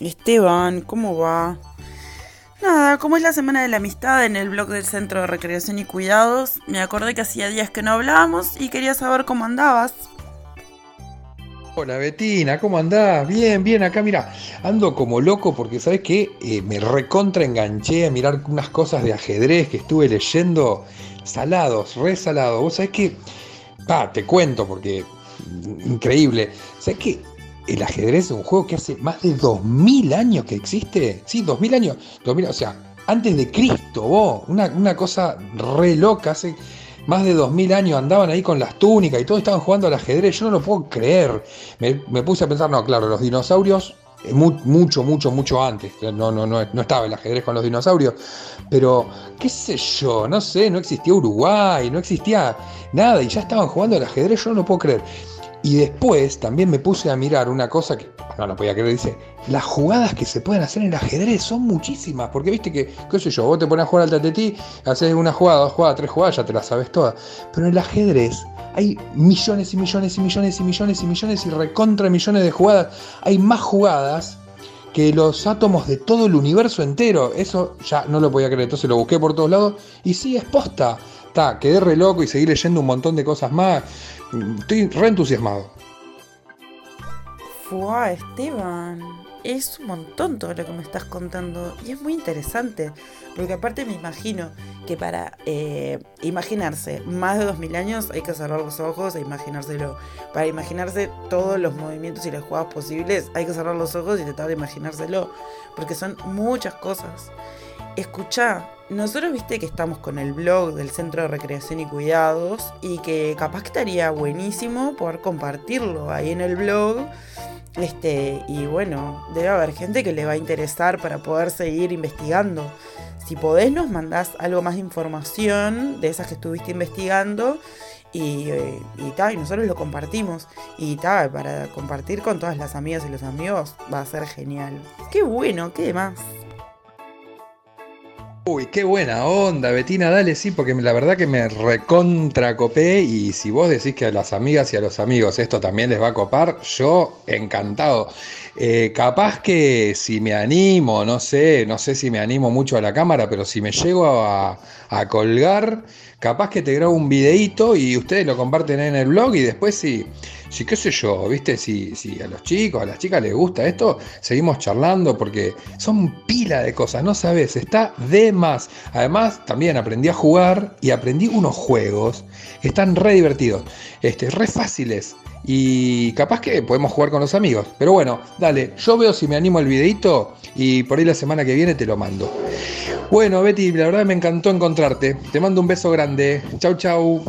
Esteban, ¿cómo va? Nada, como es la semana de la amistad en el blog del Centro de Recreación y Cuidados, me acordé que hacía días que no hablábamos y quería saber cómo andabas. Hola Betina, ¿cómo andás? Bien, bien, acá mira, ando como loco porque sabes que eh, me recontra enganché a mirar unas cosas de ajedrez que estuve leyendo salados, re salados. Vos sabés que, va, te cuento porque increíble. ¿Sabes que el ajedrez es un juego que hace más de 2000 años que existe. Sí, 2000 años. 2000, o sea, antes de Cristo, vos. Una, cosa re loca. Hace más de 2000 años andaban ahí con las túnicas y todos estaban jugando al ajedrez. Yo no lo puedo creer. Me, puse a pensar, no, claro, los dinosaurios mucho, mucho, mucho antes. No, no, no, no estaba el ajedrez con los dinosaurios. Pero, qué sé yo, no sé, no existía Uruguay, no existía nada y ya estaban jugando al ajedrez. Yo no puedo creer. Y después también me puse a mirar una cosa que no lo podía creer, dice, las jugadas que se pueden hacer en el ajedrez son muchísimas, porque viste que, qué sé yo, vos te pones a jugar al tatetí, haces una jugada, dos jugadas, tres jugadas, ya te las sabes todas, pero en el ajedrez hay millones y millones y millones y millones y millones y recontra millones de jugadas, hay más jugadas que los átomos de todo el universo entero, eso ya no lo podía creer, entonces lo busqué por todos lados y sí, es posta, está, quedé re loco y seguí leyendo un montón de cosas más. Estoy re entusiasmado. Fua, Esteban. Es un montón todo lo que me estás contando. Y es muy interesante. Porque aparte me imagino que para eh, imaginarse más de 2000 años hay que cerrar los ojos e imaginárselo. Para imaginarse todos los movimientos y las jugadas posibles hay que cerrar los ojos y tratar de imaginárselo. Porque son muchas cosas. Escucha, nosotros viste que estamos con el blog del Centro de Recreación y Cuidados y que capaz que estaría buenísimo poder compartirlo ahí en el blog. Este, y bueno, debe haber gente que le va a interesar para poder seguir investigando. Si podés, nos mandás algo más de información de esas que estuviste investigando y, eh, y, y nosotros lo compartimos. Y tal, para compartir con todas las amigas y los amigos va a ser genial. Qué bueno, qué demás. Uy, qué buena onda, Betina, dale, sí, porque la verdad que me recontracopé y si vos decís que a las amigas y a los amigos esto también les va a copar, yo encantado. Eh, capaz que si me animo, no sé, no sé si me animo mucho a la cámara, pero si me llego a, a colgar, capaz que te grabo un videíto y ustedes lo comparten en el blog y después si... Si qué sé yo, viste, si, a los chicos, a las chicas les gusta esto, seguimos charlando porque son pila de cosas, no sabes, está de más. Además, también aprendí a jugar y aprendí unos juegos que están re divertidos, este, re fáciles. Y capaz que podemos jugar con los amigos. Pero bueno, dale, yo veo si me animo al videito y por ahí la semana que viene te lo mando. Bueno, Betty, la verdad me encantó encontrarte. Te mando un beso grande. Chau, chau.